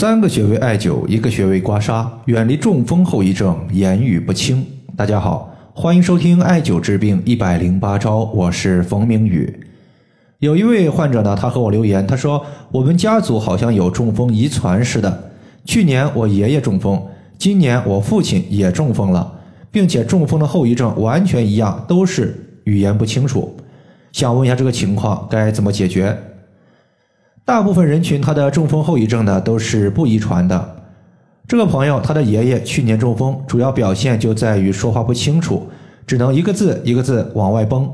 三个穴位艾灸，一个穴位刮痧，远离中风后遗症，言语不清。大家好，欢迎收听艾灸治病一百零八招，我是冯明宇。有一位患者呢，他和我留言，他说我们家族好像有中风遗传似的。去年我爷爷中风，今年我父亲也中风了，并且中风的后遗症完全一样，都是语言不清楚。想问一下这个情况该怎么解决？大部分人群他的中风后遗症呢都是不遗传的。这个朋友他的爷爷去年中风，主要表现就在于说话不清楚，只能一个字一个字往外崩。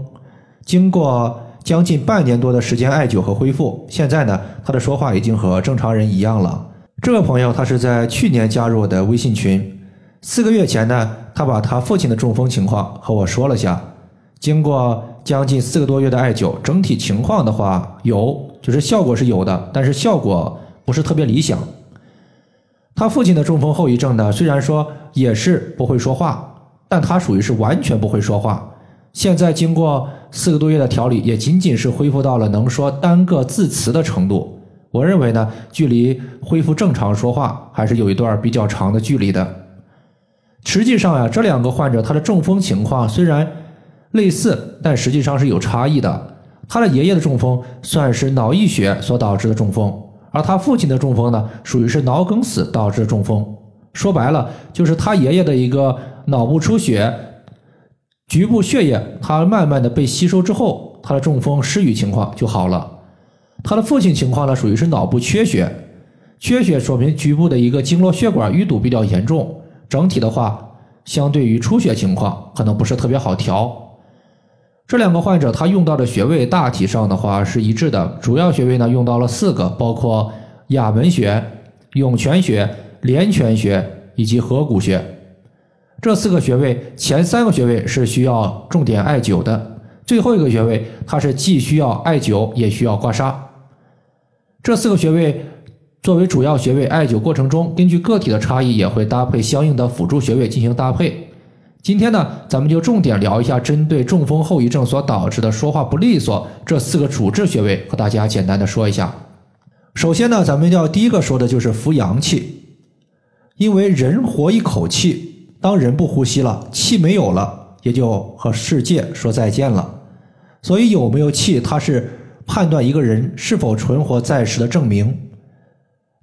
经过将近半年多的时间艾灸和恢复，现在呢他的说话已经和正常人一样了。这个朋友他是在去年加入我的微信群，四个月前呢他把他父亲的中风情况和我说了下。经过将近四个多月的艾灸，整体情况的话有。就是效果是有的，但是效果不是特别理想。他父亲的中风后遗症呢，虽然说也是不会说话，但他属于是完全不会说话。现在经过四个多月的调理，也仅仅是恢复到了能说单个字词的程度。我认为呢，距离恢复正常说话还是有一段比较长的距离的。实际上呀，这两个患者他的中风情况虽然类似，但实际上是有差异的。他的爷爷的中风算是脑溢血所导致的中风，而他父亲的中风呢，属于是脑梗死导致的中风。说白了，就是他爷爷的一个脑部出血，局部血液它慢慢的被吸收之后，他的中风失语情况就好了。他的父亲情况呢，属于是脑部缺血，缺血说明局部的一个经络血管淤堵比较严重，整体的话，相对于出血情况可能不是特别好调。这两个患者他用到的穴位大体上的话是一致的，主要穴位呢用到了四个，包括哑门穴、涌泉穴、连泉穴以及合谷穴。这四个穴位前三个穴位是需要重点艾灸的，最后一个穴位它是既需要艾灸也需要刮痧。这四个穴位作为主要穴位，艾灸过程中根据个体的差异也会搭配相应的辅助穴位进行搭配。今天呢，咱们就重点聊一下针对中风后遗症所导致的说话不利索这四个主治穴位，和大家简单的说一下。首先呢，咱们要第一个说的就是扶阳气，因为人活一口气，当人不呼吸了，气没有了，也就和世界说再见了。所以有没有气，它是判断一个人是否存活在世的证明。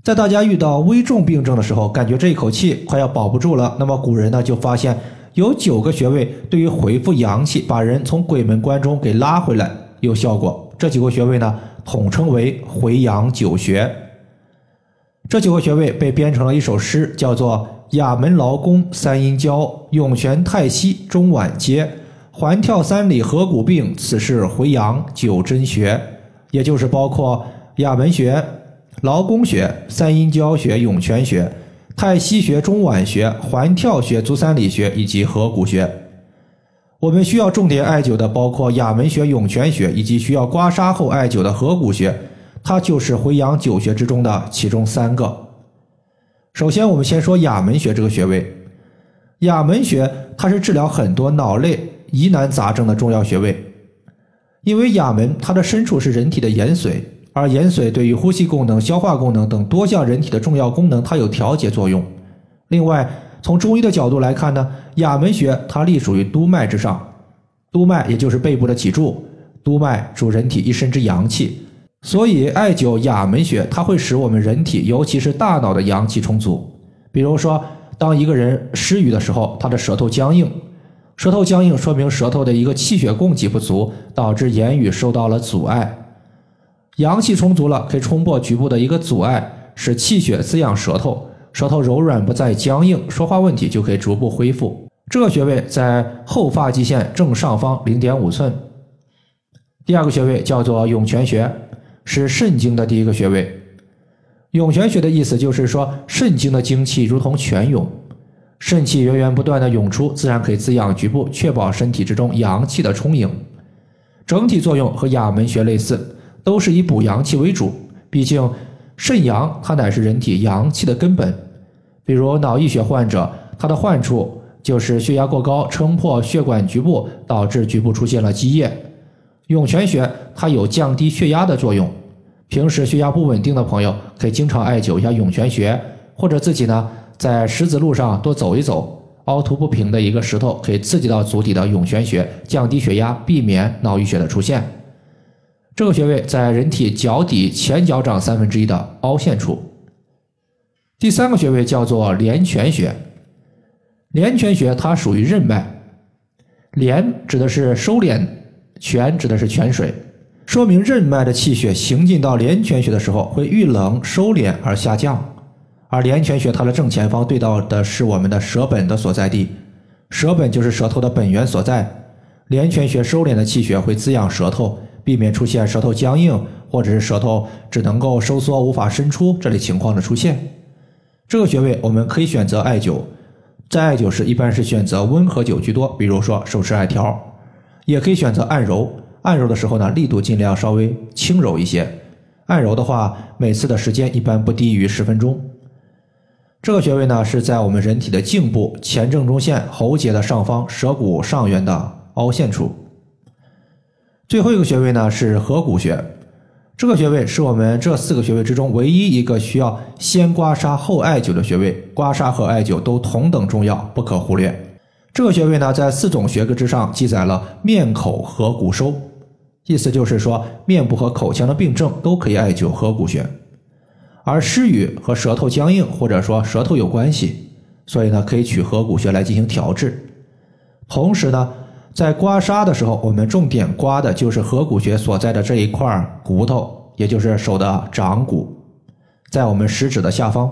在大家遇到危重病症的时候，感觉这一口气快要保不住了，那么古人呢就发现。有九个穴位对于恢复阳气、把人从鬼门关中给拉回来有效果。这几个穴位呢，统称为回阳九穴。这九个穴位被编成了一首诗，叫做《哑门劳宫三阴交，涌泉太溪中脘接，环跳三里合谷病，此是回阳九真穴》，也就是包括哑门穴、劳宫穴、三阴交穴、涌泉穴。太溪穴、中脘穴、环跳穴、足三里穴以及合谷穴。我们需要重点艾灸的包括哑门穴、涌泉穴，以及需要刮痧后艾灸的合谷穴。它就是回阳九穴之中的其中三个。首先，我们先说哑门穴这个穴位。哑门穴它是治疗很多脑类疑难杂症的重要穴位，因为哑门它的深处是人体的眼髓。而盐水对于呼吸功能、消化功能等多项人体的重要功能，它有调节作用。另外，从中医的角度来看呢，哑门穴它隶属于督脉之上，督脉也就是背部的脊柱，督脉主人体一身之阳气，所以艾灸哑门穴，它会使我们人体，尤其是大脑的阳气充足。比如说，当一个人失语的时候，他的舌头僵硬，舌头僵硬说明舌头的一个气血供给不足，导致言语受到了阻碍。阳气充足了，可以冲破局部的一个阻碍，使气血滋养舌头，舌头柔软不再僵硬，说话问题就可以逐步恢复。这个穴位在后发际线正上方零点五寸。第二个穴位叫做涌泉穴，是肾经的第一个穴位。涌泉穴的意思就是说，肾经的精气如同泉涌，肾气源源不断的涌出，自然可以滋养局部，确保身体之中阳气的充盈。整体作用和哑门穴类似。都是以补阳气为主，毕竟肾阳它乃是人体阳气的根本。比如脑溢血患者，他的患处就是血压过高，撑破血管局部，导致局部出现了积液。涌泉穴它有降低血压的作用，平时血压不稳定的朋友，可以经常艾灸一下涌泉穴，或者自己呢在石子路上多走一走，凹凸不平的一个石头可以刺激到足底的涌泉穴，降低血压，避免脑溢血的出现。这个穴位在人体脚底前脚掌三分之一的凹陷处。第三个穴位叫做廉泉穴，廉泉穴它属于任脉，廉指的是收敛，泉指的是泉水，说明任脉的气血行进到廉泉穴的时候会遇冷收敛而下降。而廉泉穴它的正前方对到的是我们的舌本的所在地，舌本就是舌头的本源所在。廉泉穴收敛的气血会滋养舌头，避免出现舌头僵硬或者是舌头只能够收缩无法伸出这类情况的出现。这个穴位我们可以选择艾灸，在艾灸时一般是选择温和灸居多，比如说手持艾条，也可以选择按揉。按揉的时候呢，力度尽量稍微轻柔一些。按揉的话，每次的时间一般不低于十分钟。这个穴位呢是在我们人体的颈部前正中线喉结的上方舌骨上缘的凹陷处。最后一个穴位呢是合谷穴，这个穴位是我们这四个穴位之中唯一一个需要先刮痧后艾灸的穴位，刮痧和艾灸都同等重要，不可忽略。这个穴位呢在四种学科之上记载了面口合谷收，意思就是说面部和口腔的病症都可以艾灸合谷穴。而湿语和舌头僵硬或者说舌头有关系，所以呢可以取合谷穴来进行调治。同时呢，在刮痧的时候，我们重点刮的就是合谷穴所在的这一块骨头，也就是手的掌骨，在我们食指的下方。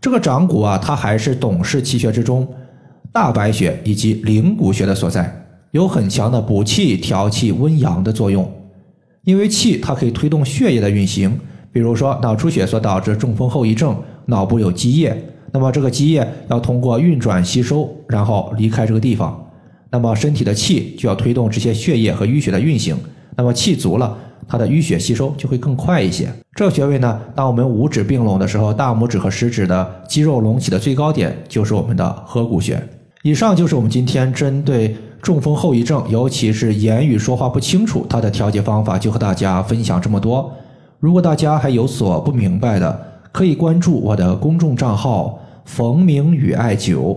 这个掌骨啊，它还是董氏气血之中大白穴以及灵骨穴的所在，有很强的补气、调气、温阳的作用。因为气它可以推动血液的运行。比如说脑出血所导致中风后遗症，脑部有积液，那么这个积液要通过运转吸收，然后离开这个地方，那么身体的气就要推动这些血液和淤血的运行，那么气足了，它的淤血吸收就会更快一些。这穴位呢，当我们五指并拢的时候，大拇指和食指的肌肉隆起的最高点就是我们的合谷穴。以上就是我们今天针对中风后遗症，尤其是言语说话不清楚，它的调节方法就和大家分享这么多。如果大家还有所不明白的，可以关注我的公众账号“冯明宇艾灸”，